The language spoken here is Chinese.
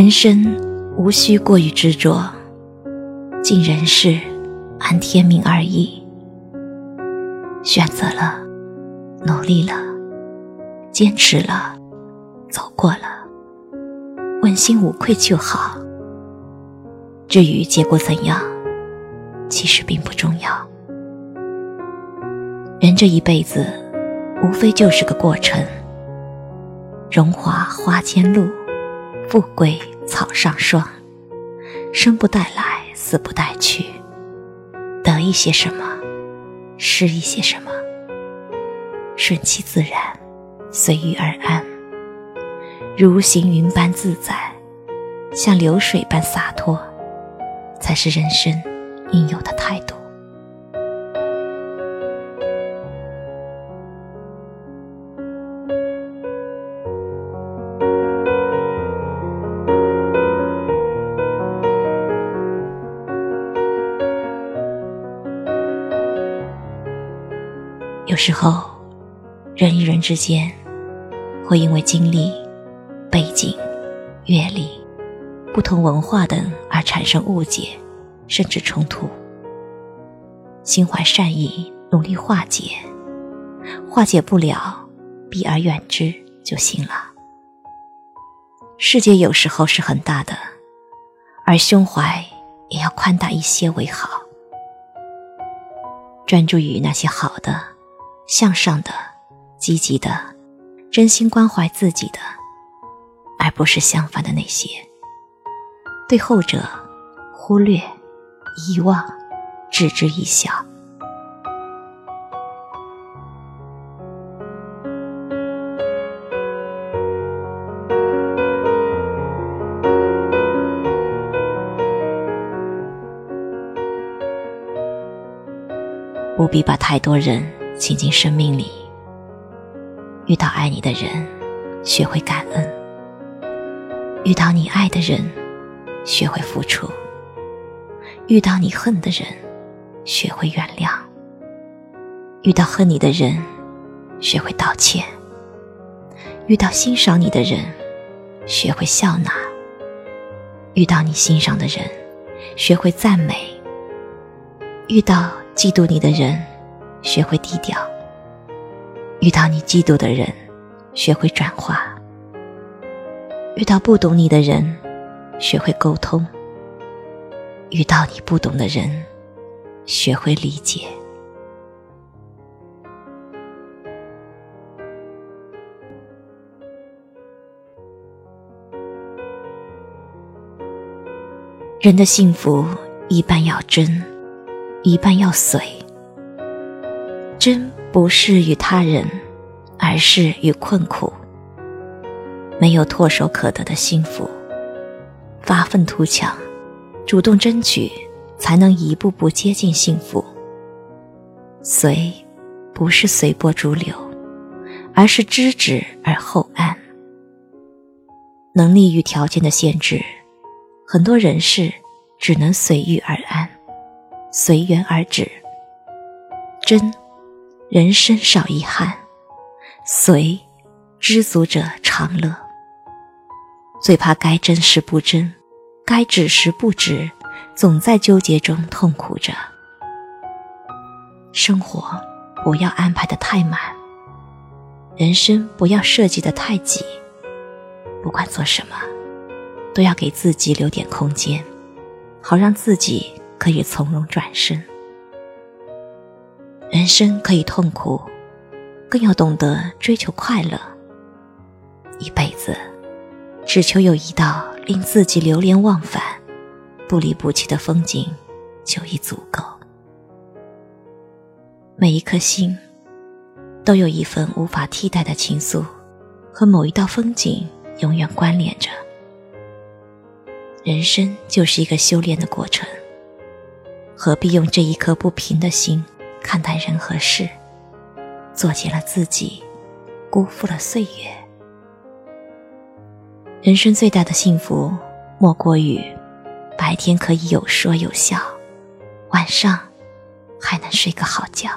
人生无需过于执着，尽人事，安天命而已。选择了，努力了，坚持了，走过了，问心无愧就好。至于结果怎样，其实并不重要。人这一辈子，无非就是个过程。荣华花间露，富贵草上霜。生不带来，死不带去。得一些什么，失一些什么。顺其自然，随遇而安。如行云般自在，像流水般洒脱。才是人生应有的态度。有时候，人与人之间会因为经历、背景、阅历。不同文化等而产生误解，甚至冲突。心怀善意，努力化解，化解不了，避而远之就行了。世界有时候是很大的，而胸怀也要宽大一些为好。专注于那些好的、向上的、积极的、真心关怀自己的，而不是相反的那些。对后者，忽略、遗忘、置之一笑，不必把太多人请进生命里。遇到爱你的人，学会感恩；遇到你爱的人。学会付出，遇到你恨的人，学会原谅；遇到恨你的人，学会道歉；遇到欣赏你的人，学会笑纳；遇到你欣赏的人，学会赞美；遇到嫉妒你的人，学会低调；遇到你嫉妒的人，学会转化；遇到不懂你的人。学会沟通，遇到你不懂的人，学会理解。人的幸福一半要真，一半要随。真不是与他人，而是与困苦。没有唾手可得的幸福。发愤图强，主动争取，才能一步步接近幸福。随，不是随波逐流，而是知止而后安。能力与条件的限制，很多人事只能随遇而安，随缘而止。真，人生少遗憾；随，知足者常乐。最怕该真时不真。该止时不止，总在纠结中痛苦着。生活不要安排的太满，人生不要设计的太挤。不管做什么，都要给自己留点空间，好让自己可以从容转身。生可以痛苦，更要懂得追求快乐。一辈子，只求有一道。令自己流连忘返、不离不弃的风景，就已足够。每一颗心，都有一份无法替代的情愫，和某一道风景永远关联着。人生就是一个修炼的过程，何必用这一颗不平的心看待人和事，做起了自己，辜负了岁月。人生最大的幸福，莫过于白天可以有说有笑，晚上还能睡个好觉。